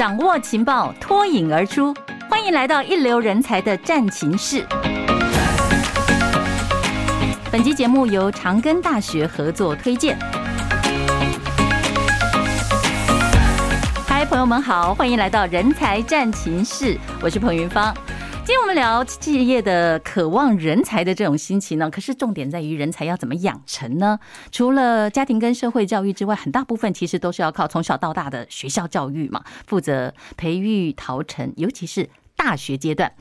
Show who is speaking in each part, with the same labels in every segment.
Speaker 1: 掌握情报，脱颖而出。欢迎来到一流人才的战情室。本集节目由长庚大学合作推荐。嗨，朋友们好，欢迎来到人才战情室，我是彭云芳。今天我们聊企业的渴望人才的这种心情呢，可是重点在于人才要怎么养成呢？除了家庭跟社会教育之外，很大部分其实都是要靠从小到大的学校教育嘛，负责培育陶成，尤其是大学阶段。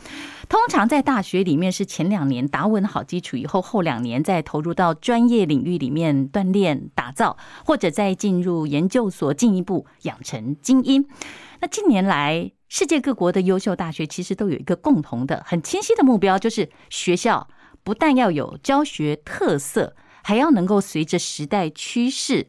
Speaker 1: 通常在大学里面是前两年打稳好基础以后，后两年再投入到专业领域里面锻炼打造，或者再进入研究所进一步养成精英。那近年来，世界各国的优秀大学其实都有一个共同的、很清晰的目标，就是学校不但要有教学特色，还要能够随着时代趋势，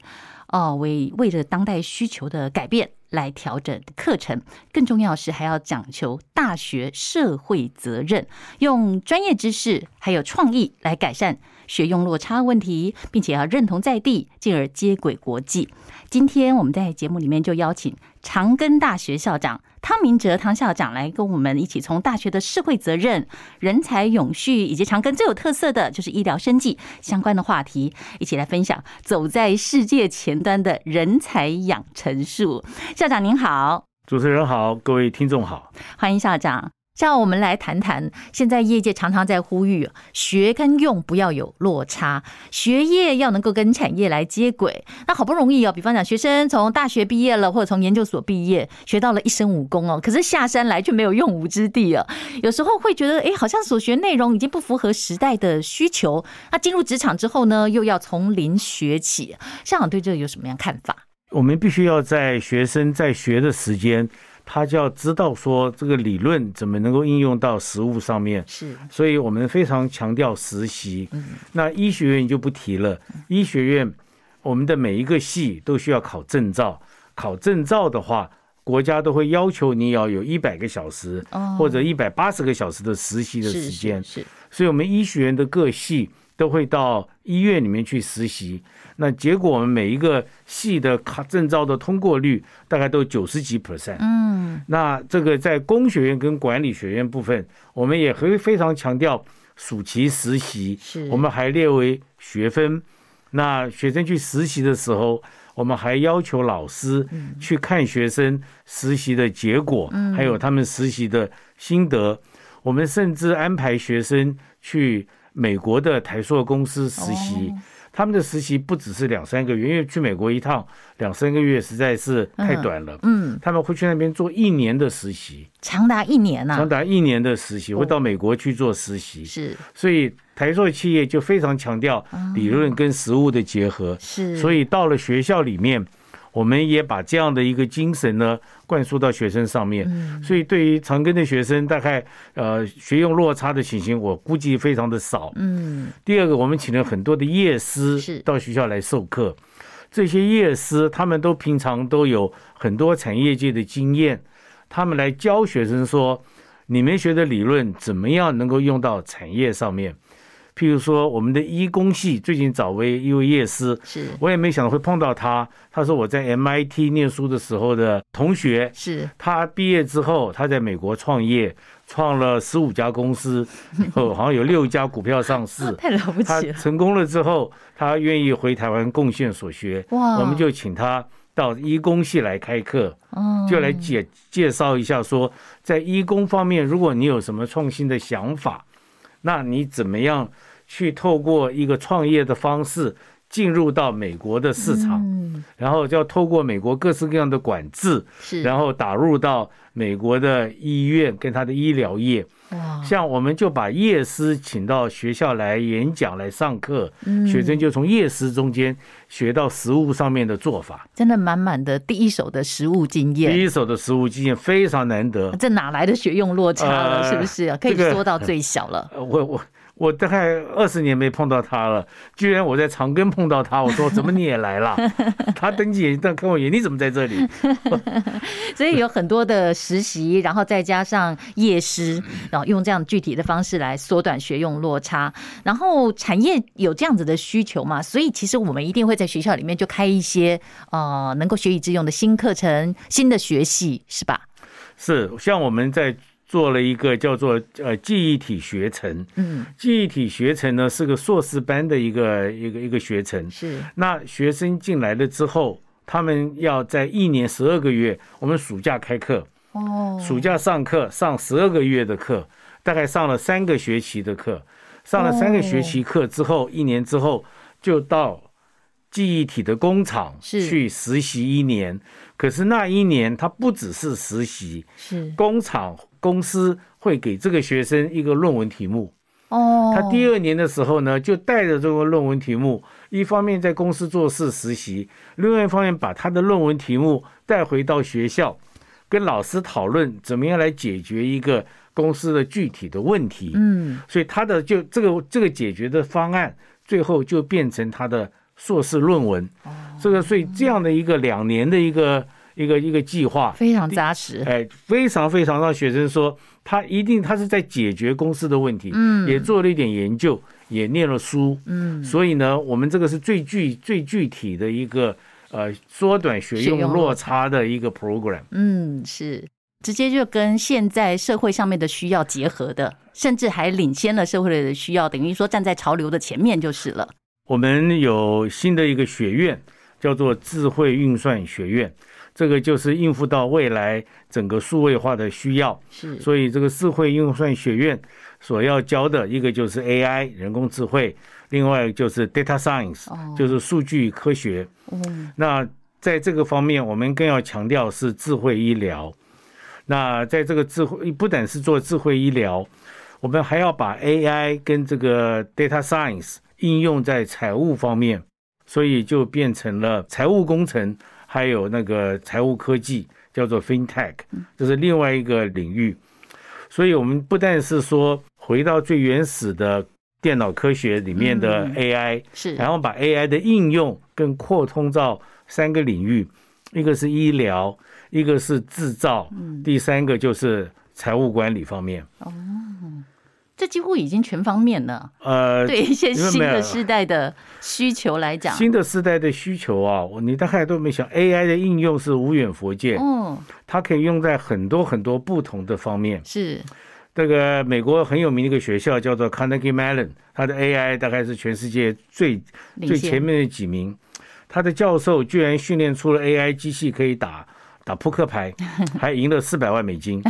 Speaker 1: 哦，为为了当代需求的改变来调整课程。更重要是还要讲求大学社会责任，用专业知识还有创意来改善学用落差问题，并且要认同在地，进而接轨国际。今天我们在节目里面就邀请长庚大学校长汤明哲汤校长来跟我们一起从大学的社会责任、人才永续以及长庚最有特色的就是医疗生计相关的话题，一起来分享走在世界前端的人才养成术。校长您好，
Speaker 2: 主持人好，各位听众好，
Speaker 1: 欢迎校长。像我们来谈谈，现在业界常常在呼吁学跟用不要有落差，学业要能够跟产业来接轨。那好不容易哦，比方讲学生从大学毕业了，或者从研究所毕业，学到了一身武功哦，可是下山来却没有用武之地啊。有时候会觉得，哎，好像所学内容已经不符合时代的需求。那进入职场之后呢，又要从零学起。校长对这个有什么样看法？
Speaker 2: 我们必须要在学生在学的时间。他就要知道说这个理论怎么能够应用到实务上面，
Speaker 1: 是，
Speaker 2: 所以我们非常强调实习。嗯。那医学院就不提了，医学院我们的每一个系都需要考证照，考证照的话，国家都会要求你要有一百个小时或者一百八十个小时的实习的时间。是，所以我们医学院的各系都会到医院里面去实习。那结果我们每一个系的考证照的通过率大概都九十几 percent。嗯，那这个在工学院跟管理学院部分，我们也会非常强调暑期实习，是我们还列为学分。那学生去实习的时候，我们还要求老师去看学生实习的结果，还有他们实习的心得。我们甚至安排学生去美国的台塑公司实习。他们的实习不只是两三个月，因为去美国一趟两三个月实在是太短了。嗯，他们会去那边做一年的实习，
Speaker 1: 长达一年呐，
Speaker 2: 长达一年的实习，会到美国去做实习。是，所以台塑企业就非常强调理论跟实务的结合。是，所以到了学校里面。我们也把这样的一个精神呢灌输到学生上面，所以对于长庚的学生，大概呃学用落差的情形，我估计非常的少。嗯，第二个，我们请了很多的业师到学校来授课，这些业师他们都平常都有很多产业界的经验，他们来教学生说，你们学的理论怎么样能够用到产业上面。譬如说，我们的医工系最近找为一位业师，是我也没想到会碰到他。他说我在 MIT 念书的时候的同学，是他毕业之后，他在美国创业，创了十五家公司，哦，好像有六家股票上市，
Speaker 1: 太了不起了。
Speaker 2: 他成功了之后，他愿意回台湾贡献所学，哇，我们就请他到医工系来开课，就来介介绍一下说，在医工方面，如果你有什么创新的想法，那你怎么样？去透过一个创业的方式进入到美国的市场，然后就要透过美国各式各样的管制，然后打入到美国的医院跟他的医疗业。像我们就把夜师请到学校来演讲来上课，学生就从夜师中间学到食物上面的做法，
Speaker 1: 真的满满的第一手的食物经验。
Speaker 2: 第一手的食物经验非常难得，
Speaker 1: 这哪来的学用落差了？是不是？可以缩到最小了。
Speaker 2: 我我。我大概二十年没碰到他了，居然我在长庚碰到他，我说怎么你也来了？他登记但看我一眼，你怎么在这里？
Speaker 1: 所以有很多的实习，然后再加上夜师，然后用这样具体的方式来缩短学用落差。然后产业有这样子的需求嘛？所以其实我们一定会在学校里面就开一些呃能够学以致用的新课程、新的学系，是吧？
Speaker 2: 是，像我们在。做了一个叫做呃记忆体学程，嗯，记忆体学程呢是个硕士班的一个一个一个学程，
Speaker 1: 是。
Speaker 2: 那学生进来了之后，他们要在一年十二个月，我们暑假开课，哦，暑假上课上十二个月的课，大概上了三个学期的课，上了三个学期课之后，一年之后就到记忆体的工厂去实习一年。可是那一年他不只是实习，是。工厂。公司会给这个学生一个论文题目，哦，他第二年的时候呢，就带着这个论文题目，一方面在公司做事实习，另外一方面把他的论文题目带回到学校，跟老师讨论怎么样来解决一个公司的具体的问题。嗯，所以他的就这个这个解决的方案，最后就变成他的硕士论文。哦，这个所以这样的一个两年的一个。一个一个计划。
Speaker 1: 非常扎实，
Speaker 2: 哎，非常非常让学生说他一定他是在解决公司的问题，嗯，也做了一点研究，也念了书，嗯，所以呢，我们这个是最具最具体的一个呃缩短学用落差的一个 program，
Speaker 1: 嗯，是。直接就跟现在社会上面的需要结合的，甚至还领先了社会的需要，等于说站在潮流的前面就是了。
Speaker 2: 我们有新的一个学院，叫做智慧运算学院。这个就是应付到未来整个数位化的需要，是，所以这个智慧运算学院所要教的一个就是 AI 人工智慧，另外就是 Data Science，就是数据科学。嗯，那在这个方面，我们更要强调是智慧医疗。那在这个智慧，不但是做智慧医疗，我们还要把 AI 跟这个 Data Science 应用在财务方面，所以就变成了财务工程。还有那个财务科技叫做 FinTech，这是另外一个领域。所以，我们不但是说回到最原始的电脑科学里面的 AI，是，然后把 AI 的应用更扩通到三个领域，一个是医疗，一个是制造，第三个就是财务管理方面。哦。
Speaker 1: 这几乎已经全方面了。呃，对一些新的时代的需求来讲，
Speaker 2: 新的时代的需求啊，你大概都没想，AI 的应用是无远佛界。嗯，它可以用在很多很多不同的方面。是，这个美国很有名的一个学校叫做 Carnegie Mellon，它的 AI 大概是全世界最最前面的几名。他的教授居然训练出了 AI 机器可以打打扑克牌，还赢了四百万美金。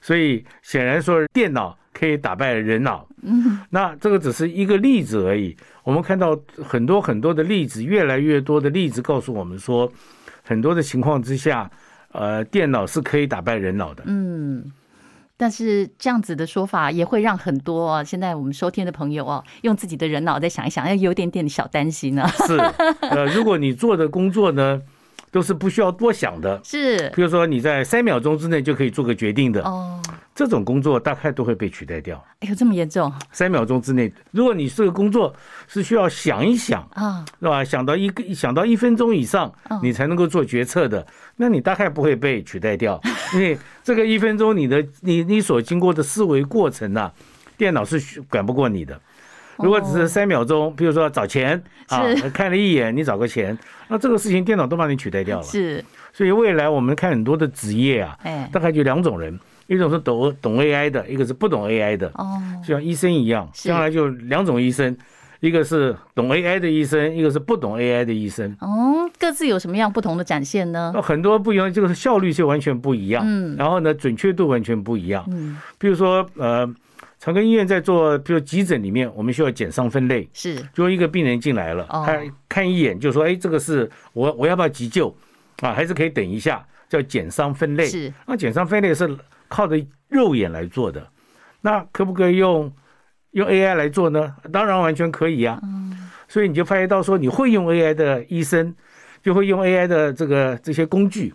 Speaker 2: 所以显然说电脑。可以打败人脑，嗯，那这个只是一个例子而已。我们看到很多很多的例子，越来越多的例子告诉我们说，很多的情况之下，呃，电脑是可以打败人脑的。
Speaker 1: 嗯，但是这样子的说法也会让很多啊，现在我们收听的朋友哦，用自己的人脑再想一想，要有点点小担心呢。
Speaker 2: 是，呃，如果你做的工作呢，都是不需要多想的，
Speaker 1: 是，
Speaker 2: 比如说你在三秒钟之内就可以做个决定的，哦，这种工作大概都会被取代掉。
Speaker 1: 哎呦，这么严重？
Speaker 2: 三秒钟之内，如果你这个工作是需要想一想啊，是吧？想到一个想到一分钟以上，你才能够做决策的，那你大概不会被取代掉，因为这个一分钟你的你你所经过的思维过程呢，电脑是管不过你的。如果只是三秒钟，比如说找钱啊，看了一眼你找个钱，那这个事情电脑都帮你取代掉了。是，所以未来我们看很多的职业啊，大概就两种人，一种是懂懂 AI 的，一个是不懂 AI 的。哦，就像医生一样，将来就两种医生，一个是懂 AI 的医生，一个是不懂 AI 的医生。
Speaker 1: 哦，各自有什么样不同的展现呢？
Speaker 2: 很多不一样，这个效率就完全不一样。嗯，然后呢，准确度完全不一样。嗯，比如说呃。长庚医院在做，比如急诊里面，我们需要减伤分类。是，就一个病人进来了，他看一眼就说：“哎，这个是我，我要不要急救？啊，还是可以等一下？”叫减伤分类。是，那减伤分类是靠着肉眼来做的，那可不可以用用 AI 来做呢？当然完全可以啊。嗯，所以你就发现到说，你会用 AI 的医生，就会用 AI 的这个这些工具。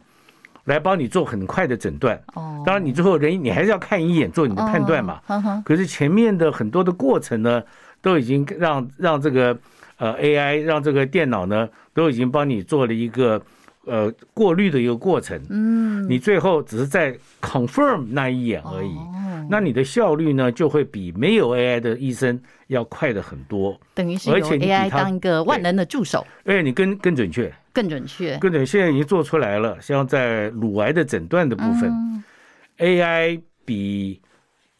Speaker 2: 来帮你做很快的诊断。
Speaker 1: 哦，
Speaker 2: 当然你最后人你还是要看一眼做你的判断嘛。可是前面的很多的过程呢，都已经让让这个呃 AI 让这个电脑呢都已经帮你做了一个呃过滤的一个过程。嗯，你最后只是在 confirm 那一眼而已。那你的效率呢，就会比没有 AI 的医生要快的很多。
Speaker 1: 等于是由 AI 当一个万能的助手，
Speaker 2: 而且你更更准确，
Speaker 1: 更准确，
Speaker 2: 更准确。现在已经做出来了，像在乳癌的诊断的部分，嗯，AI 比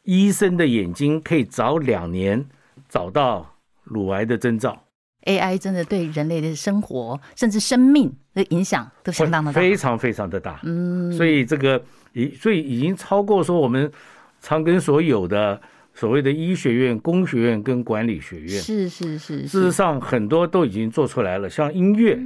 Speaker 2: 医生的眼睛可以早两年找到乳癌的征兆。
Speaker 1: AI 真的对人类的生活甚至生命的影响都相当的大，
Speaker 2: 非常非常的大。嗯，所以这个已所以已经超过说我们。长庚所有的所谓的医学院、工学院跟管理学院，
Speaker 1: 是是是，
Speaker 2: 事实上很多都已经做出来了。像音乐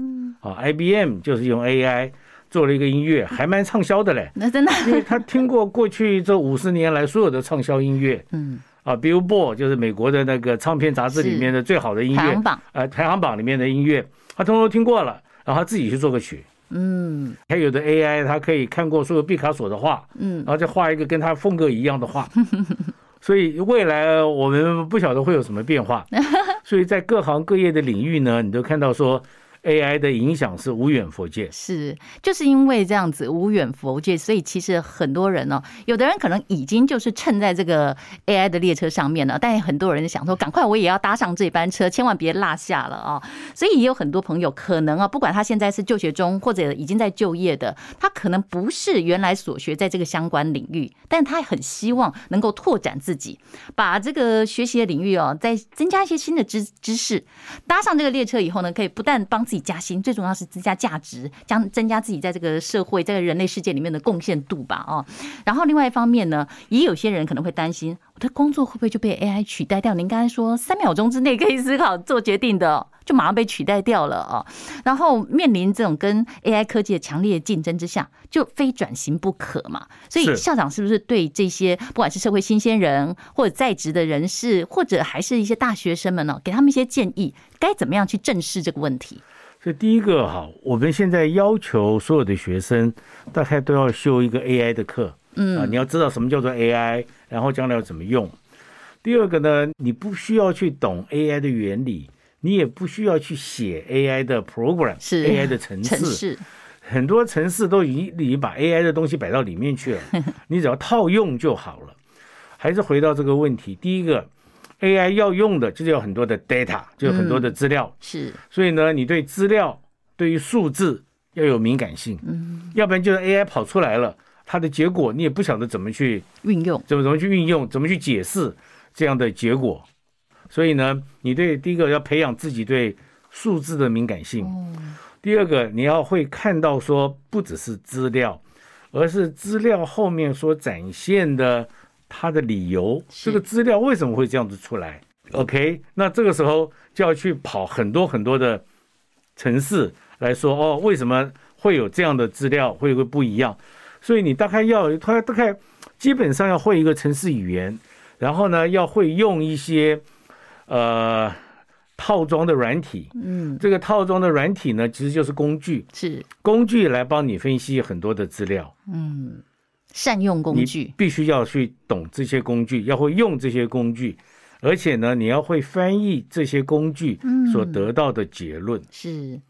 Speaker 2: 啊，IBM 就是用 AI 做了一个音乐，还蛮畅销的嘞。
Speaker 1: 那真的，
Speaker 2: 因为他听过过去这五十年来所有的畅销音乐，嗯。啊，Billboard 就是美国的那个唱片杂志里面的最好的音乐。排行榜，呃，排行榜里面的音乐，他通通听过了，然后他自己去做个曲。嗯，还有的 AI，它可以看过所有毕卡索的画，嗯，然后再画一个跟他风格一样的画，所以未来我们不晓得会有什么变化，所以在各行各业的领域呢，你都看到说。AI 的影响是无远弗届，
Speaker 1: 是就是因为这样子无远弗届，所以其实很多人哦，有的人可能已经就是乘在这个 AI 的列车上面了，但很多人想说，赶快我也要搭上这班车，千万别落下了啊！所以也有很多朋友可能啊，不管他现在是就学中或者已经在就业的，他可能不是原来所学在这个相关领域，但他很希望能够拓展自己，把这个学习的领域哦，再增加一些新的知知识，搭上这个列车以后呢，可以不但帮自己加薪，最重要是增加价值，将增加自己在这个社会、在人类世界里面的贡献度吧。哦，然后另外一方面呢，也有些人可能会担心，我的工作会不会就被 AI 取代掉？您刚才说三秒钟之内可以思考做决定的，就马上被取代掉了哦。然后面临这种跟 AI 科技的强烈竞争之下，就非转型不可嘛。所以校长是不是对这些不管是社会新鲜人，或者在职的人士，或者还是一些大学生们呢，给他们一些建议，该怎么样去正视这个问题？
Speaker 2: 这第一个哈，我们现在要求所有的学生大概都要修一个 AI 的课，嗯啊，你要知道什么叫做 AI，然后将来要怎么用。第二个呢，你不需要去懂 AI 的原理，你也不需要去写 AI 的 program，是 AI 的程式，很多城市都已经已经把 AI 的东西摆到里面去了，你只要套用就好了。还是回到这个问题，第一个。AI 要用的就是有很多的 data，就有很多的资料，是，所以呢，你对资料、对于数字要有敏感性，嗯，要不然就是 AI 跑出来了，它的结果你也不晓得怎么去运用，怎么怎么去运用，怎么去解释这样的结果，所以呢，你对第一个要培养自己对数字的敏感性，第二个你要会看到说不只是资料，而是资料后面所展现的。他的理由，这个资料为什么会这样子出来？OK，那这个时候就要去跑很多很多的城市来说，哦，为什么会有这样的资料会会不一样？所以你大概要，他大概基本上要会一个城市语言，然后呢，要会用一些呃套装的软体，嗯，这个套装的软体呢，其实就是工具，是工具来帮你分析很多的资料，嗯。
Speaker 1: 善用工具，
Speaker 2: 必须要去懂这些工具，要会用这些工具，而且呢，你要会翻译这些工具所得到的结论。嗯、
Speaker 1: 是，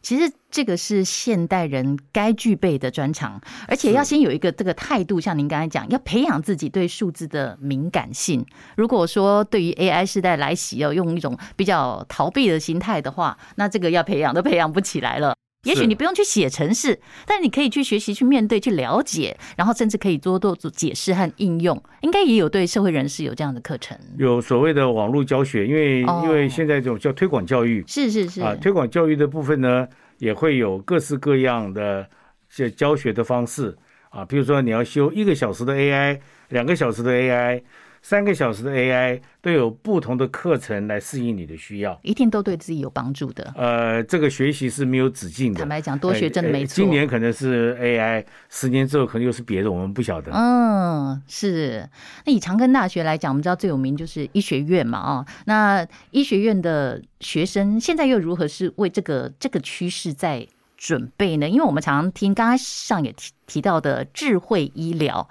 Speaker 1: 其实这个是现代人该具备的专长，而且要先有一个这个态度，像您刚才讲，要培养自己对数字的敏感性。如果说对于 AI 时代来袭要用一种比较逃避的心态的话，那这个要培养都培养不起来了。也许你不用去写程式，但你可以去学习、去面对、去了解，然后甚至可以多多做解释和应用。应该也有对社会人士有这样的课程，
Speaker 2: 有所谓的网络教学，因为因为现在这种叫推广教育，
Speaker 1: 是是是。啊，
Speaker 2: 推广教育的部分呢，也会有各式各样的这教学的方式。啊，比如说你要修一个小时的 AI，两个小时的 AI。三个小时的 AI 都有不同的课程来适应你的需要，
Speaker 1: 一定都对自己有帮助的。
Speaker 2: 呃，这个学习是没有止境的。
Speaker 1: 坦白讲，多学真的没错。
Speaker 2: 今年可能是 AI，十年之后可能又是别的，我们不晓得。
Speaker 1: 嗯，是。那以长庚大学来讲，我们知道最有名就是医学院嘛，啊，那医学院的学生现在又如何是为这个这个趋势在准备呢？因为我们常常听刚刚上也提提到的智慧医疗。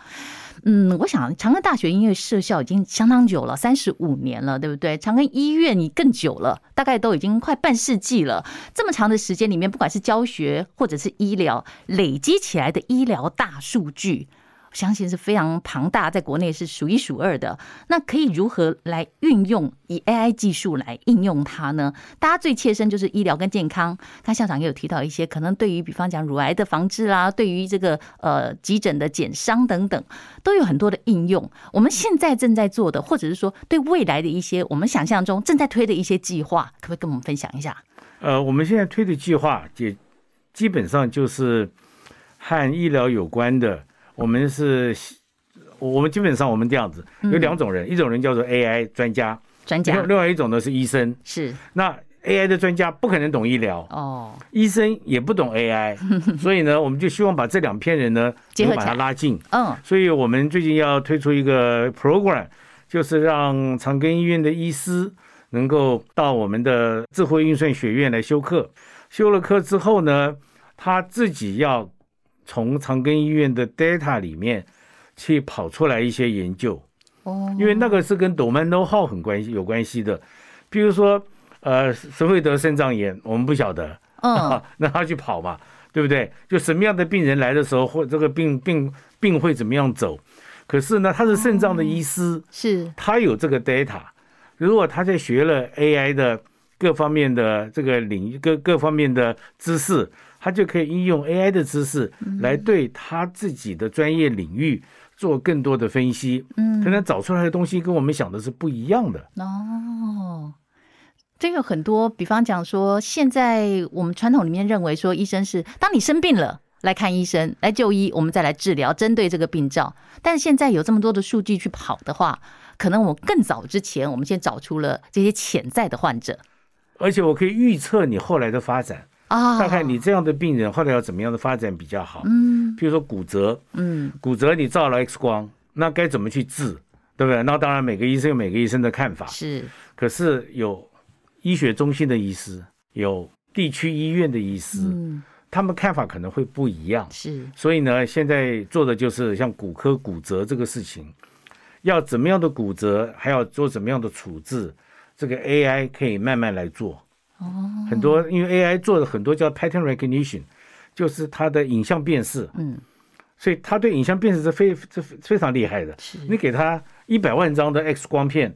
Speaker 1: 嗯，我想长庚大学音乐设校已经相当久了，三十五年了，对不对？长庚医院你更久了，大概都已经快半世纪了。这么长的时间里面，不管是教学或者是医疗，累积起来的医疗大数据。相信是非常庞大，在国内是数一数二的。那可以如何来运用以 AI 技术来应用它呢？大家最切身就是医疗跟健康。刚校长也有提到一些，可能对于比方讲乳癌的防治啦，对于这个呃急诊的减伤等等，都有很多的应用。我们现在正在做的，或者是说对未来的一些我们想象中正在推的一些计划，可不可以跟我们分享一下？
Speaker 2: 呃，我们现在推的计划也基本上就是和医疗有关的。我们是，我们基本上我们这样子有两种人，嗯、一种人叫做 AI 专家，
Speaker 1: 专家，
Speaker 2: 另外一种呢是医生。
Speaker 1: 是，
Speaker 2: 那 AI 的专家不可能懂医疗。哦，医生也不懂 AI，所以呢，我们就希望把这两片人呢能把它拉近。嗯，所以我们最近要推出一个 program，就是让长庚医院的医师能够到我们的智慧运算学院来修课，修了课之后呢，他自己要。从长庚医院的 data 里面去跑出来一些研究，哦，因为那个是跟 domain know-how 很关系有关系的，比如说，呃，谁会得肾脏炎，我们不晓得，嗯，那他去跑嘛，对不对？就什么样的病人来的时候，或这个病病病会怎么样走？可是呢，他是肾脏的医师，是，他有这个 data，如果他在学了 AI 的各方面的这个领域各各方面的知识。他就可以应用 AI 的知识来对他自己的专业领域做更多的分析，嗯，可能找出来的东西跟我们想的是不一样的。
Speaker 1: 哦，这个很多，比方讲说，现在我们传统里面认为说，医生是当你生病了来看医生来就医，我们再来治疗，针对这个病灶。但是现在有这么多的数据去跑的话，可能我更早之前，我们先找出了这些潜在的患者，
Speaker 2: 而且我可以预测你后来的发展。啊，看看你这样的病人后来要怎么样的发展比较好？嗯，比如说骨折，嗯，骨折你照了 X 光，那该怎么去治，对不对？那当然每个医生有每个医生的看法，是。可是有医学中心的医师，有地区医院的医师，嗯，他们看法可能会不一样，是。所以呢，现在做的就是像骨科骨折这个事情，要怎么样的骨折，还要做怎么样的处置，这个 AI 可以慢慢来做。哦，很多因为 AI 做的很多叫 pattern recognition，就是它的影像辨识，嗯，所以它对影像辨识是非这非常厉害的。是，你给他一百万张的 X 光片，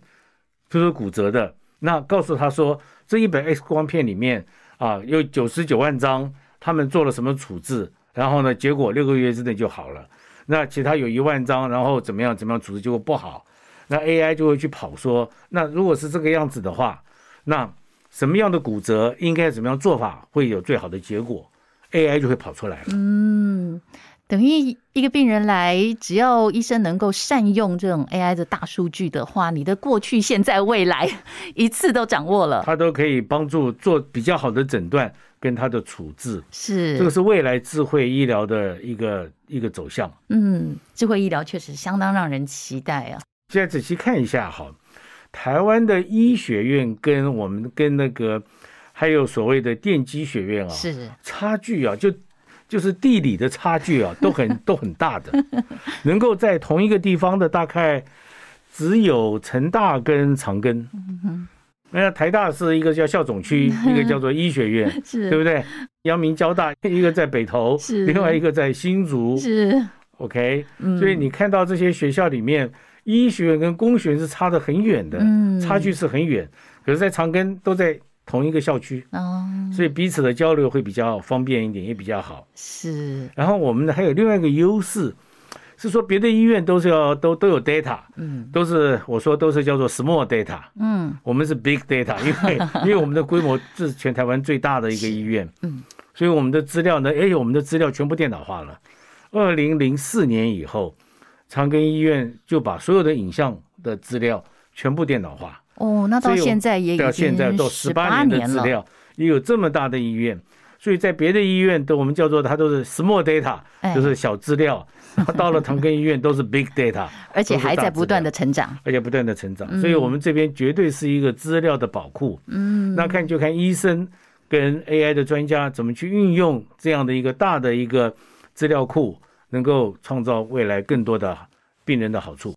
Speaker 2: 就是骨折的，那告诉他说，这一百 X 光片里面啊，有九十九万张他们做了什么处置，然后呢，结果六个月之内就好了。那其他有一万张，然后怎么样怎么样处置结果不好，那 AI 就会去跑说，那如果是这个样子的话，那。什么样的骨折应该怎么样做法会有最好的结果？AI 就会跑出来了。嗯，
Speaker 1: 等于一个病人来，只要医生能够善用这种 AI 的大数据的话，你的过去、现在、未来一次都掌握了，
Speaker 2: 他都可以帮助做比较好的诊断跟他的处置。
Speaker 1: 是，
Speaker 2: 这个是未来智慧医疗的一个一个走向。
Speaker 1: 嗯，智慧医疗确实相当让人期待啊。
Speaker 2: 现在仔细看一下哈。台湾的医学院跟我们跟那个还有所谓的电机学院啊，是差距啊，就就是地理的差距啊，都很 都很大的。能够在同一个地方的大概只有成大跟长庚。那台大是一个叫校总区，一个叫做医学院，是对不对？阳明交大一个在北投，是另外一个在新竹，是 OK。所以你看到这些学校里面。医学院跟工学院是差得很远的，差距是很远。可是，在长庚都在同一个校区，哦所以彼此的交流会比较方便一点，也比较好。是。然后我们呢还有另外一个优势，是说别的医院都是要都都有 data，嗯，都是我说都是叫做 small data，嗯，我们是 big data，因为 因为我们的规模是全台湾最大的一个医院，嗯，所以我们的资料呢，哎，我们的资料全部电脑化了。二零零四年以后。长庚医院就把所有的影像的资料全部电脑化。哦，那到现在也到现在都十八年的资料，也有这么大的医院，所以在别的医院都我们叫做它都是 small data，就是小资料。到了长庚医院都是 big data，
Speaker 1: 而且还在不断的成长，
Speaker 2: 而且不断的成长。所以我们这边绝对是一个资料的宝库。嗯，那看就看医生跟 AI 的专家怎么去运用这样的一个大的一个资料库，能够创造未来更多的病人的好处。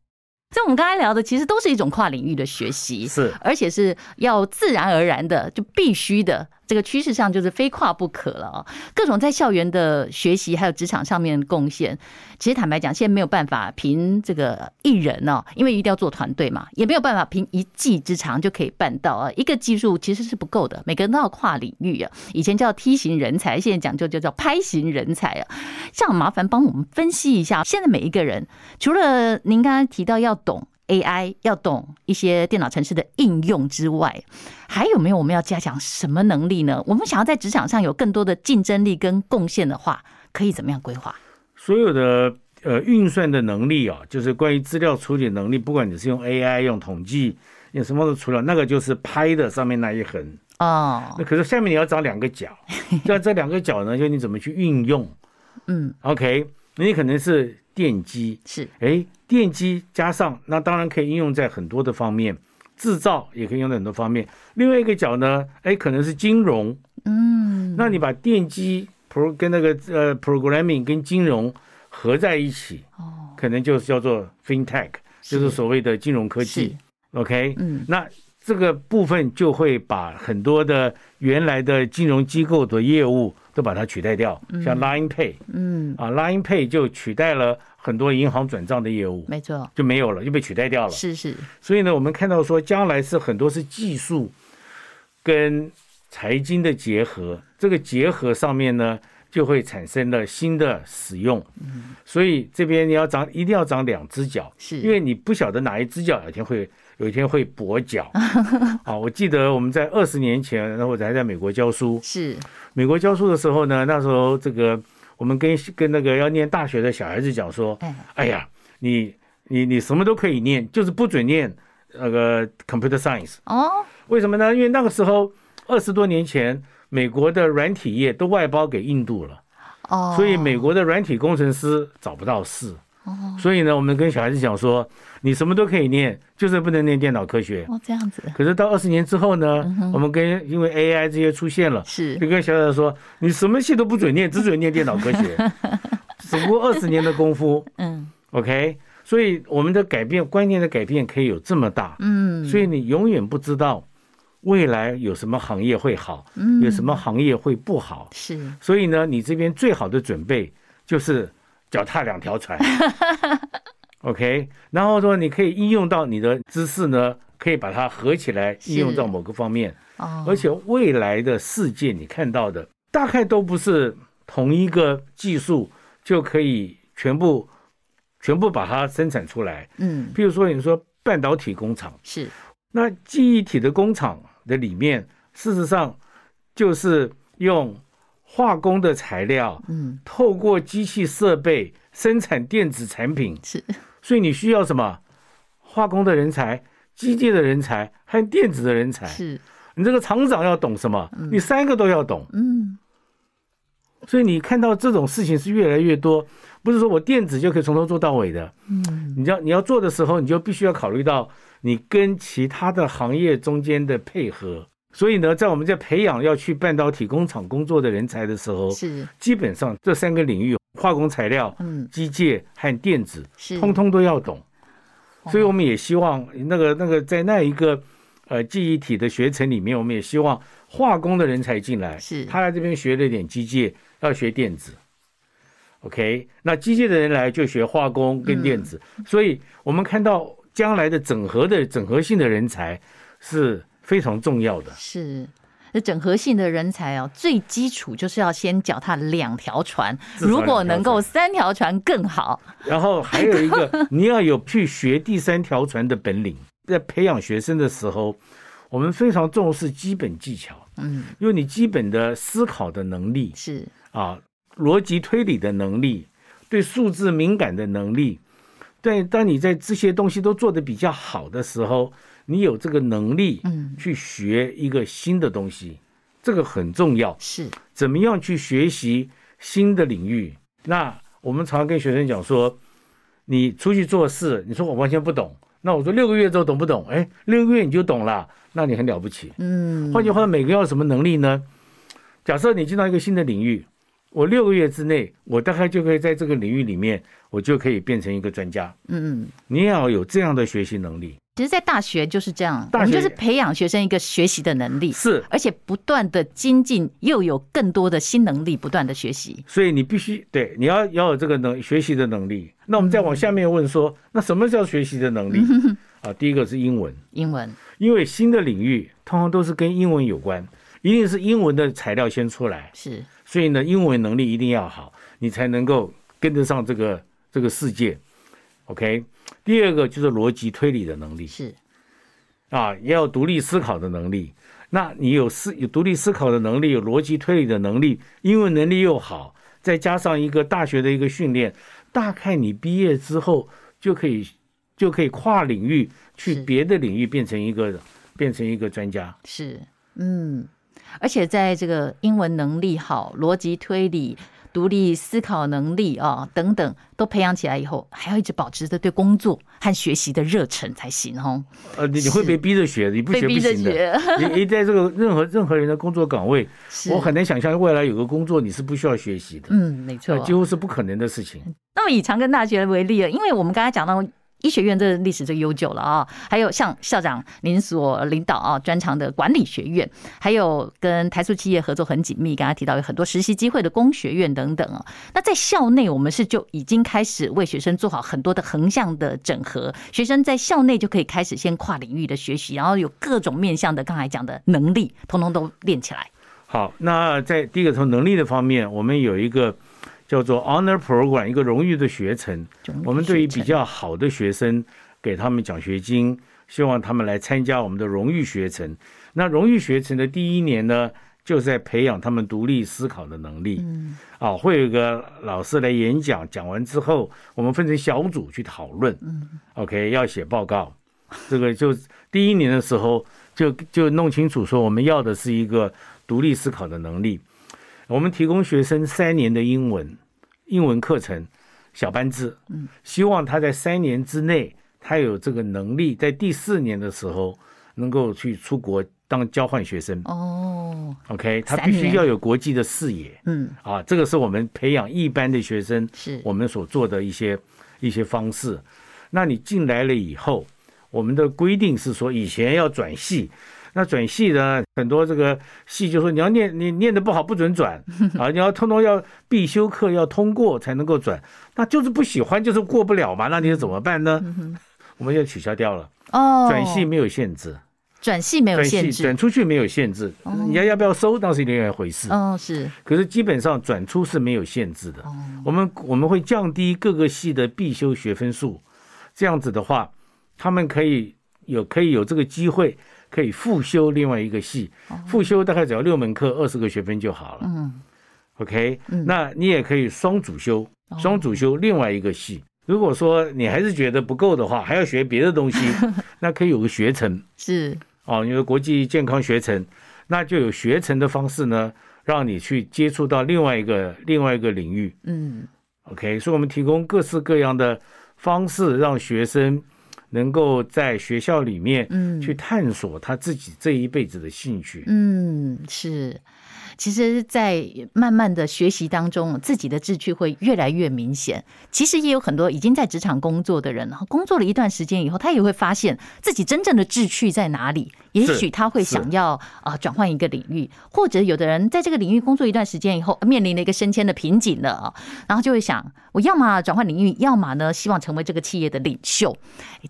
Speaker 1: 在我们刚才聊的，其实都是一种跨领域的学习，
Speaker 2: 是，
Speaker 1: 而且是要自然而然的，就必须的。这个趋势上就是非跨不可了啊！各种在校园的学习，还有职场上面的贡献，其实坦白讲，现在没有办法凭这个一人哦，因为一定要做团队嘛，也没有办法凭一技之长就可以办到啊。一个技术其实是不够的，每个人都要跨领域啊。以前叫梯型人才，现在讲究就叫拍型人才啊。这样麻烦帮我们分析一下，现在每一个人，除了您刚刚提到要懂。AI 要懂一些电脑程式的应用之外，还有没有我们要加强什么能力呢？我们想要在职场上有更多的竞争力跟贡献的话，可以怎么样规划？
Speaker 2: 所有的呃运算的能力啊，就是关于资料处理能力，不管你是用 AI 用统计用什么的处理，那个就是拍的上面那一横哦。那可是下面你要找两个角，那这两个角呢，就你怎么去运用？嗯，OK，那你可能是。电机
Speaker 1: 是，
Speaker 2: 哎，电机加上那当然可以应用在很多的方面，制造也可以用在很多方面。另外一个角呢，哎，可能是金融，嗯，那你把电机 pro 跟那个呃 programming 跟金融合在一起，哦，可能就是叫做 FinTech，就是所谓的金融科技。OK，嗯，那这个部分就会把很多的原来的金融机构的业务。都把它取代掉，像 Line Pay，嗯，啊，Line Pay 就取代了很多银行转账的业务，
Speaker 1: 没错，
Speaker 2: 就没有了，就被取代掉了。
Speaker 1: 是是。
Speaker 2: 所以呢，我们看到说，将来是很多是技术跟财经的结合，这个结合上面呢，就会产生了新的使用。嗯。所以这边你要长，一定要长两只脚，是因为你不晓得哪一只脚有一天会有一天会跛脚。啊，我记得我们在二十年前，然后我还在美国教书，是。美国教书的时候呢，那时候这个我们跟跟那个要念大学的小孩子讲说，哎呀，你你你什么都可以念，就是不准念那个 computer science 哦。为什么呢？因为那个时候二十多年前，美国的软体业都外包给印度了，哦，所以美国的软体工程师找不到事。哦，所以呢，我们跟小孩子讲说，你什么都可以念，就是不能念电脑科学。
Speaker 1: 哦，这样子。
Speaker 2: 可是到二十年之后呢，我们跟因为 AI 这些出现了，是就跟小孩子说，你什么系都不准念，只准念电脑科学。只不过二十年的功夫，嗯，OK。所以我们的改变观念的改变可以有这么大，嗯。所以你永远不知道未来有什么行业会好，嗯有什么行业会不好。是。所以呢，你这边最好的准备就是。脚踏两条船，OK，然后说你可以应用到你的知识呢，可以把它合起来应用到某个方面，而且未来的世界你看到的大概都不是同一个技术就可以全部全部把它生产出来，嗯，比如说你说半导体工厂。是，那记忆体的工厂的里面，事实上就是用。化工的材料，嗯，透过机器设备生产电子产品，是，所以你需要什么？化工的人才、机械的人才，还有电子的人才。是，你这个厂长要懂什么？你三个都要懂。嗯，所以你看到这种事情是越来越多，不是说我电子就可以从头做到尾的。嗯，你要你要做的时候，你就必须要考虑到你跟其他的行业中间的配合。所以呢，在我们在培养要去半导体工厂工作的人才的时候，是基本上这三个领域：化工材料、嗯，机械和电子，是通通都要懂。所以我们也希望那个那个在那一个呃记忆体的学程里面，我们也希望化工的人才进来，是他来这边学了点机械，要学电子。OK，那机械的人来就学化工跟电子。所以我们看到将来的整合的整合性的人才是。非常重要的
Speaker 1: 是，那整合性的人才哦，最基础就是要先脚踏两条船，如果能够三条船更好。
Speaker 2: 然后还有一个，你要有去学第三条船的本领。在培养学生的时候，我们非常重视基本技巧，嗯，因为你基本的思考的能力是啊，逻辑推理的能力，对数字敏感的能力，对，当你在这些东西都做得比较好的时候。你有这个能力，嗯，去学一个新的东西，这个很重要。是，怎么样去学习新的领域？那我们常常跟学生讲说，你出去做事，你说我完全不懂，那我说六个月之后懂不懂？哎，六个月你就懂了，那你很了不起。嗯，换句话说，每个人要什么能力呢？假设你进到一个新的领域，我六个月之内，我大概就可以在这个领域里面，我就可以变成一个专家。嗯嗯，你也要有这样的学习能力。
Speaker 1: 其实，在大学就是这样，我们就是培养学生一个学习的能力，
Speaker 2: 是，
Speaker 1: 而且不断的精进，又有更多的新能力不断的学习。
Speaker 2: 所以你必须对，你要要有这个能学习的能力。那我们再往下面问说，那什么叫学习的能力啊？第一个是英文，
Speaker 1: 英文，
Speaker 2: 因为新的领域通常都是跟英文有关，一定是英文的材料先出来，
Speaker 1: 是，
Speaker 2: 所以呢，英文能力一定要好，你才能够跟得上这个这个世界。OK。第二个就是逻辑推理的能力，
Speaker 1: 是
Speaker 2: 啊，也要独立思考的能力。那你有思有独立思考的能力，有逻辑推理的能力，英文能力又好，再加上一个大学的一个训练，大概你毕业之后就可以就可以跨领域去别的领域变成一个变成一个专家。
Speaker 1: 是，嗯，而且在这个英文能力好，逻辑推理。独立思考能力啊，等等，都培养起来以后，还要一直保持着对工作和学习的热忱才行哦。
Speaker 2: 呃，你你会被逼着学，你不学不行的。你你在这个任何任何人的工作岗位，我很难想象未来有个工作你是不需要学习的。
Speaker 1: 嗯，没错，
Speaker 2: 几乎是不可能的事情。
Speaker 1: 那么以长庚大学为例啊，因为我们刚才讲到。医学院这历史最悠久了啊，还有像校长您所领导啊专长的管理学院，还有跟台塑企业合作很紧密，刚才提到有很多实习机会的工学院等等啊。那在校内，我们是就已经开始为学生做好很多的横向的整合，学生在校内就可以开始先跨领域的学习，然后有各种面向的刚才讲的能力，通通都练起来。
Speaker 2: 好，那在第一个从能力的方面，我们有一个。叫做 Honor Program，一个荣誉的学程。我们对于比较好的学生，给他们奖学金，希望他们来参加我们的荣誉学程。那荣誉学程的第一年呢，就是在培养他们独立思考的能力。嗯，啊，会有一个老师来演讲，讲完之后，我们分成小组去讨论。嗯，OK，要写报告。这个就第一年的时候，就就弄清楚说，我们要的是一个独立思考的能力。我们提供学生三年的英文。英文课程，小班制，嗯，希望他在三年之内，他有这个能力，在第四年的时候能够去出国当交换学生。哦，OK，他必须要有国际的视野。嗯，啊，这个是我们培养一般的学生，是我们所做的一些一些方式。那你进来了以后，我们的规定是说，以前要转系。那转系呢，很多这个系就说你要念你念的不好不准转 啊，你要通通要必修课要通过才能够转，那就是不喜欢就是过不了嘛，那你是怎么办呢？我们就取消掉了哦，转系没有限制，
Speaker 1: 转系没有限制，
Speaker 2: 转出去没有限制，你要要不要收那是另外一回事
Speaker 1: 哦，是，
Speaker 2: 可是基本上转出是没有限制的，我们我们会降低各个系的必修学分数，这样子的话，他们可以有可以有这个机会。可以复修另外一个系，复修大概只要六门课，二十个学分就好了。嗯，OK，那你也可以双主修，双主修另外一个系。如果说你还是觉得不够的话，还要学别的东西，那可以有个学程。
Speaker 1: 是
Speaker 2: 哦，因为国际健康学程，那就有学程的方式呢，让你去接触到另外一个另外一个领域。嗯，OK，所以我们提供各式各样的方式，让学生。能够在学校里面，嗯，去探索他自己这一辈子的兴趣，
Speaker 1: 嗯，是。其实，在慢慢的学习当中，自己的志趣会越来越明显。其实也有很多已经在职场工作的人，工作了一段时间以后，他也会发现自己真正的志趣在哪里。也许他会想要啊转换一个领域，或者有的人在这个领域工作一段时间以后，面临了一个升迁的瓶颈了啊，然后就会想，我要么转换领域，要么呢希望成为这个企业的领袖。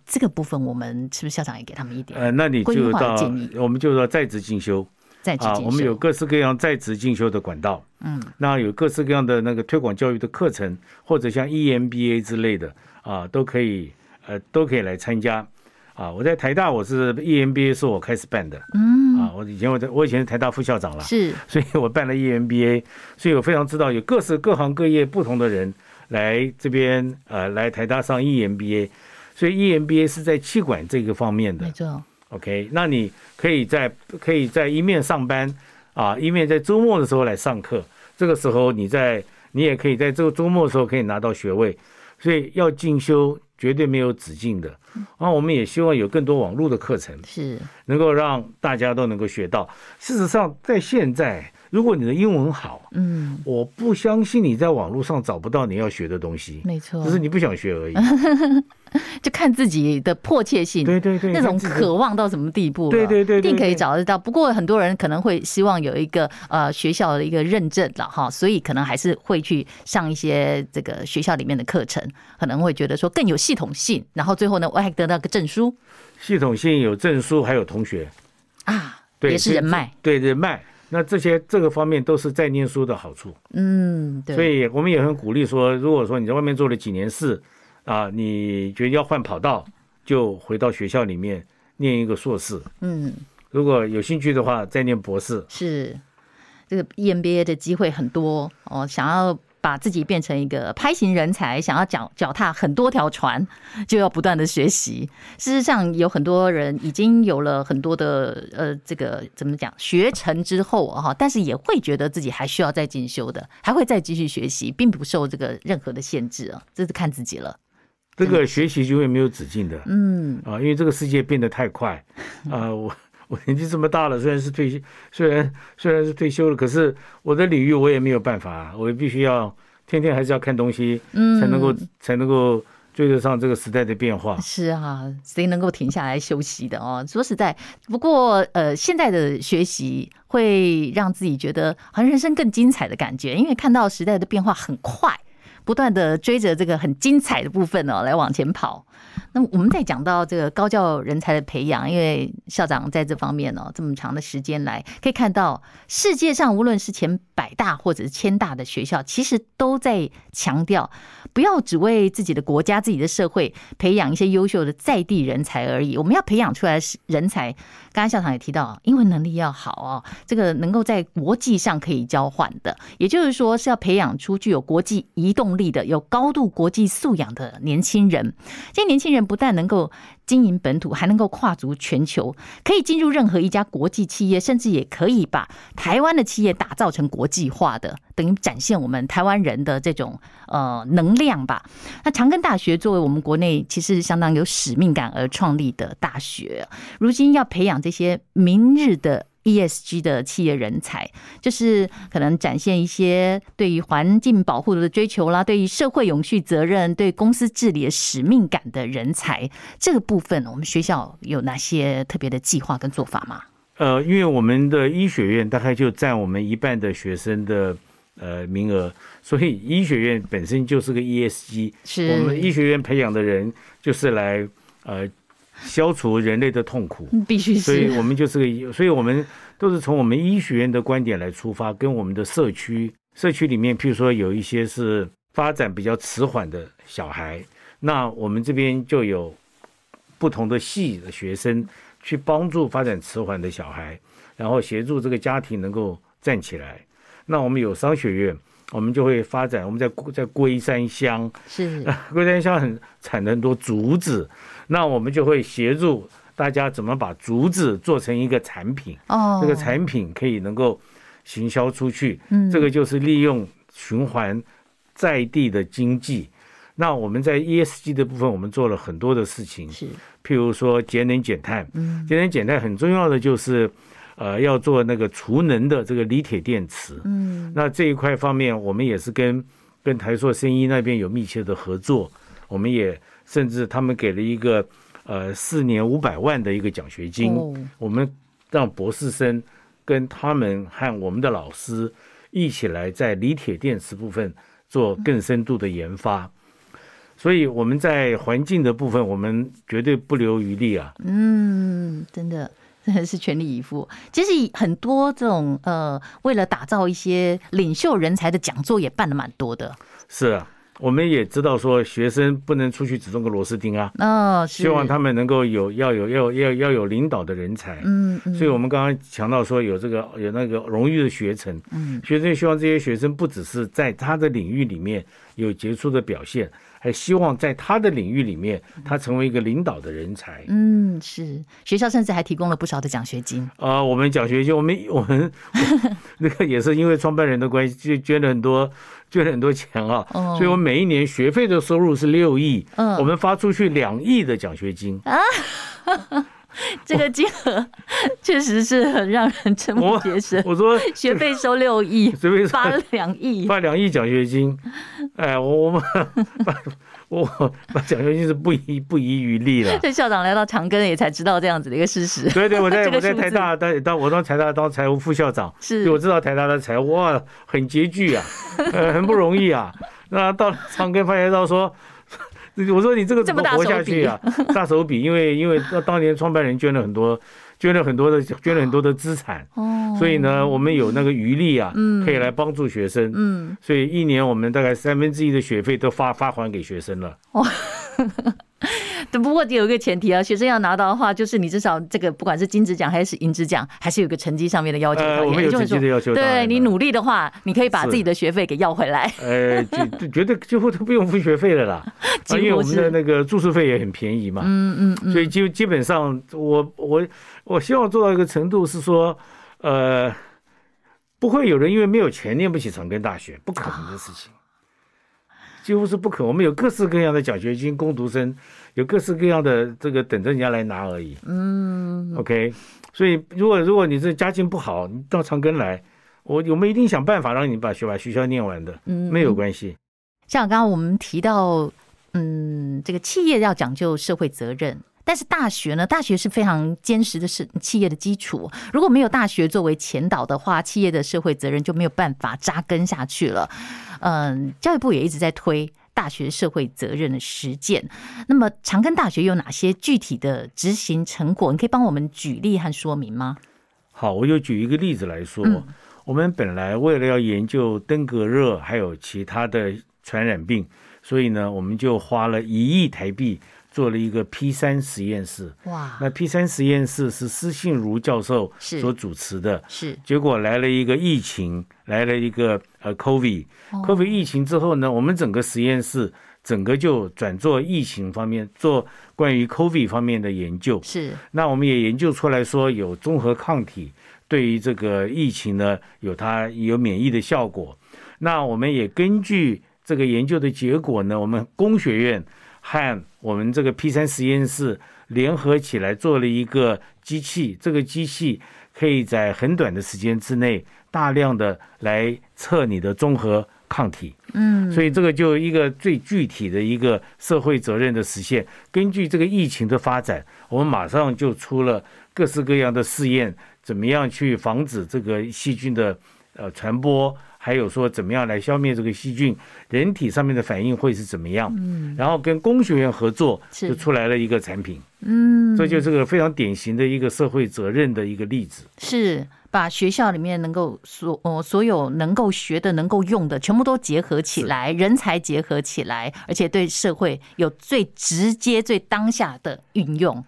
Speaker 1: 这个部分我们是不是校长也给他们一点？
Speaker 2: 呃，那你就到我们就说在职进修。
Speaker 1: 在职进修，
Speaker 2: 我们有各式各样在职进修的管道，嗯，那有各式各样的那个推广教育的课程，或者像 EMBA 之类的啊，都可以，呃，都可以来参加。啊，我在台大，我是 EMBA 是我开始办的，嗯，啊，我以前我在我以前是台大副校长了，
Speaker 1: 是，
Speaker 2: 所以我办了 EMBA，所以我非常知道有各式各行各业不同的人来这边，呃，来台大上 EMBA，所以 EMBA 是在气管这个方面的，没错。OK，那你可以在可以在一面上班啊，一面在周末的时候来上课。这个时候你在你也可以在这个周末的时候可以拿到学位，所以要进修绝对没有止境的。啊，我们也希望有更多网络的课程，是能够让大家都能够学到。事实上，在现在如果你的英文好，
Speaker 1: 嗯，
Speaker 2: 我不相信你在网络上找不到你要学的东西，
Speaker 1: 没错，
Speaker 2: 只是你不想学而已。
Speaker 1: 就看自己的迫切性，
Speaker 2: 对对对，
Speaker 1: 那种渴望到什么地步，
Speaker 2: 对对对，
Speaker 1: 一定可以找得到。不过很多人可能会希望有一个呃学校的一个认证了哈，所以可能还是会去上一些这个学校里面的课程，可能会觉得说更有系统性，然后最后呢我还得到个证书。
Speaker 2: 系统性有证书，还有同学
Speaker 1: 啊，对，也是人脉，
Speaker 2: 对人脉。那这些这个方面都是在念书的好处。
Speaker 1: 嗯，对。
Speaker 2: 所以我们也很鼓励说，如果说你在外面做了几年事啊，你觉得要换跑道，就回到学校里面念一个硕士。嗯，如果有兴趣的话，再念博士。
Speaker 1: 是，这个 EMBA 的机会很多哦，想要。把自己变成一个 Pi 型人才，想要脚脚踏很多条船，就要不断的学习。事实上，有很多人已经有了很多的呃，这个怎么讲学成之后哈，但是也会觉得自己还需要再进修的，还会再继续学习，并不受这个任何的限制啊，这是看自己了。
Speaker 2: 这个学习就会没有止境的，嗯啊，因为这个世界变得太快 啊，我我年纪这么大了，虽然是退休，虽然虽然是退休了，可是我的领域我也没有办法，我必须要天天还是要看东西，嗯，才能够才能够追得上这个时代的变化。
Speaker 1: 是啊，谁能够停下来休息的哦？说实在，不过呃，现在的学习会让自己觉得好像人生更精彩的感觉，因为看到时代的变化很快。不断的追着这个很精彩的部分哦，来往前跑。那我们在讲到这个高教人才的培养，因为校长在这方面哦，这么长的时间来，可以看到世界上无论是前百大或者是千大的学校，其实都在强调，不要只为自己的国家、自己的社会培养一些优秀的在地人才而已。我们要培养出来是人才，刚刚校长也提到，英文能力要好哦，这个能够在国际上可以交换的，也就是说是要培养出具有国际移动力的、有高度国际素养的年轻人。这些年轻人不但能够经营本土，还能够跨足全球，可以进入任何一家国际企业，甚至也可以把台湾的企业打造成国际化的，等于展现我们台湾人的这种呃能量吧。那长庚大学作为我们国内其实相当有使命感而创立的大学，如今要培养这些明日的。ESG 的企业人才，就是可能展现一些对于环境保护的追求啦，对于社会永续责任、对公司治理的使命感的人才。这个部分，我们学校有哪些特别的计划跟做法吗？
Speaker 2: 呃，因为我们的医学院大概就占我们一半的学生的呃名额，所以医学院本身就是个 ESG，是我们医学院培养的人就是来呃。消除人类的痛苦，
Speaker 1: 必须是。
Speaker 2: 所以我们就是个，所以我们都是从我们医学院的观点来出发，跟我们的社区，社区里面，譬如说有一些是发展比较迟缓的小孩，那我们这边就有不同的系的学生去帮助发展迟缓的小孩，然后协助这个家庭能够站起来。那我们有商学院，我们就会发展。我们在在龟山乡，
Speaker 1: 是
Speaker 2: 龟山乡很产很多竹子。那我们就会协助大家怎么把竹子做成一个产品，哦，这个产品可以能够行销出去，嗯，这个就是利用循环在地的经济。那我们在 ESG 的部分，我们做了很多的事情，是，譬如说节能减碳，嗯，节能减碳很重要的就是，呃，要做那个储能的这个锂铁电池，嗯，那这一块方面，我们也是跟跟台硕生医那边有密切的合作，我们也。甚至他们给了一个呃四年五百万的一个奖学金，我们让博士生跟他们和我们的老师一起来在锂铁电池部分做更深度的研发，所以我们在环境的部分，我们绝对不留余力啊。
Speaker 1: 嗯，真的 真的是全力以赴。其实很多这种呃，为了打造一些领袖人才的讲座也办了蛮多的。
Speaker 2: 是啊。我们也知道说，学生不能出去只种个螺丝钉啊。
Speaker 1: 哦，
Speaker 2: 希望他们能够有要有要要要有领导的人才。嗯嗯。所以我们刚刚强调说，有这个有那个荣誉的学程。嗯。学生希望这些学生不只是在他的领域里面有杰出的表现，还希望在他的领域里面他成为一个领导的人才。
Speaker 1: 嗯，是。学校甚至还提供了不少的奖学金。
Speaker 2: 啊，我们奖学金，我们我们 那个也是因为创办人的关系，就捐了很多。捐了很多钱啊，所以我每一年学费的收入是六亿，我们发出去两亿的奖学金。啊，
Speaker 1: 这个金额确实是很让人瞠目结舌。
Speaker 2: 我说
Speaker 1: 学费收六亿，
Speaker 2: 学费
Speaker 1: 发两亿，
Speaker 2: 发两亿奖学金。哎，我我们把我把奖学金是不遗不遗余力了。
Speaker 1: 这校长来到长庚也才知道这样子的一个事实。
Speaker 2: 对对，我在我在台大当当我当台大当财务副校长，
Speaker 1: 是，
Speaker 2: 我知道台大的财务哇很拮据啊，呃很不容易啊。那到长庚发现到说，我说你这个怎么活下去啊？大手笔，因为因为当年创办人捐了很多。捐了很多的，捐了很多的资产，哦，所以呢，我们有那个余力啊，嗯，可以来帮助学生，嗯，所以一年我们大概三分之一的学费都发发还给学生了。哦，
Speaker 1: 不过有一个前提啊，学生要拿到的话，就是你至少这个不管是金质奖还是银质奖，还是有个成绩上面的要求。
Speaker 2: 呃，我们有成绩的要求。
Speaker 1: 对，你努力的话，你可以把自己的学费给要回来。
Speaker 2: 呃，就绝对几乎都不用付学费了啦，因为我们的那个住宿费也很便宜嘛。嗯嗯，所以基基本上我我。我希望做到一个程度是说，呃，不会有人因为没有钱念不起长庚大学，不可能的事情，几乎是不可。我们有各式各样的奖学金，工读生有各式各样的这个等着人家来拿而已。嗯，OK。所以如果如果你这家境不好，你到长庚来，我我们一定想办法让你把学把学校念完的，嗯，没有关系。
Speaker 1: 像刚刚我们提到，嗯，这个企业要讲究社会责任。但是大学呢？大学是非常坚实的，是企业的基础。如果没有大学作为前导的话，企业的社会责任就没有办法扎根下去了。嗯，教育部也一直在推大学社会责任的实践。那么，长庚大学有哪些具体的执行成果？你可以帮我们举例和说明吗？
Speaker 2: 好，我就举一个例子来说。嗯，我们本来为了要研究登革热还有其他的传染病，所以呢，我们就花了一亿台币。做了一个 P 三实验室，哇！那 P 三实验室是施信如教授所主持的，是。结果来了一个疫情，来了一个呃 COVID，COVID 疫情之后呢，我们整个实验室整个就转做疫情方面，做关于 COVID 方面的研究。是。那我们也研究出来说，有综合抗体对于这个疫情呢，有它有免疫的效果。那我们也根据这个研究的结果呢，我们工学院。和我们这个 P 三实验室联合起来做了一个机器，这个机器可以在很短的时间之内大量的来测你的综合抗体。嗯，所以这个就一个最具体的一个社会责任的实现。根据这个疫情的发展，我们马上就出了各式各样的试验，怎么样去防止这个细菌的呃传播。还有说怎么样来消灭这个细菌，人体上面的反应会是怎么样？嗯，然后跟工学院合作，就出来了一个产品。嗯，这就是个非常典型的一个社会责任的一个例子。
Speaker 1: 是把学校里面能够所呃所有能够学的、能够用的，全部都结合起来，人才结合起来，而且对社会有最直接、最当下的运用。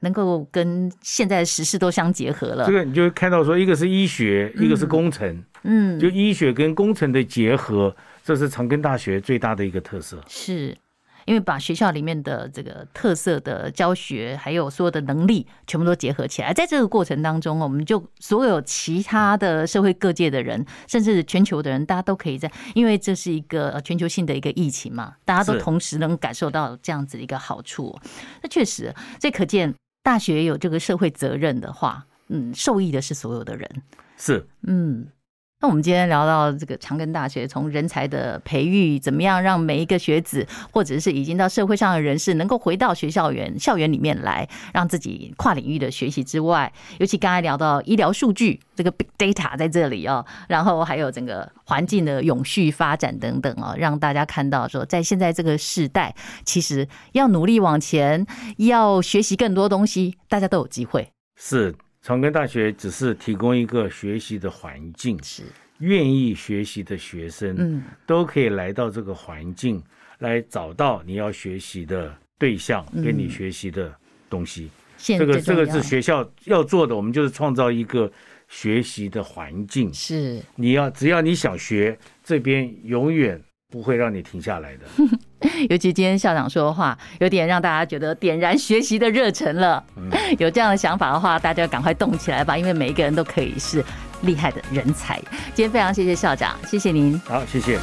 Speaker 1: 能够跟现在的时事都相结合了，
Speaker 2: 这个你就会看到说，一个是医学，一个是工程，嗯，就医学跟工程的结合，这是长庚大学最大的一个特色。
Speaker 1: 是，因为把学校里面的这个特色的教学，还有所有的能力，全部都结合起来，在这个过程当中，我们就所有其他的社会各界的人，甚至全球的人，大家都可以在，因为这是一个全球性的一个疫情嘛，大家都同时能感受到这样子的一个好处。那确实，这可见。大学有这个社会责任的话，嗯，受益的是所有的人。
Speaker 2: 是，
Speaker 1: 嗯，那我们今天聊到这个长庚大学，从人才的培育，怎么样让每一个学子，或者是已经到社会上的人士，能够回到学校园校园里面来，让自己跨领域的学习之外，尤其刚才聊到医疗数据，这个 big data 在这里哦，然后还有整个环境的永续发展等等哦，让大家看到说，在现在这个时代，其实要努力往前，要学习更多东西，大家都有机会。
Speaker 2: 是，长庚大学只是提供一个学习的环境，是。愿意学习的学生，嗯，都可以来到这个环境，来找到你要学习的对象，跟你学习的东西。这个这个是学校要做的，我们就是创造一个。学习的环境。是，你要只要你想学，这边永远不会让你停下来的。
Speaker 1: 尤其今天校长说的话，有点让大家觉得点燃学习的热忱了。有这样的想法的话，大家赶快动起来吧，因为每一个人都可以是厉害的人才。今天非常谢谢校长，谢谢您。
Speaker 2: 好，谢谢。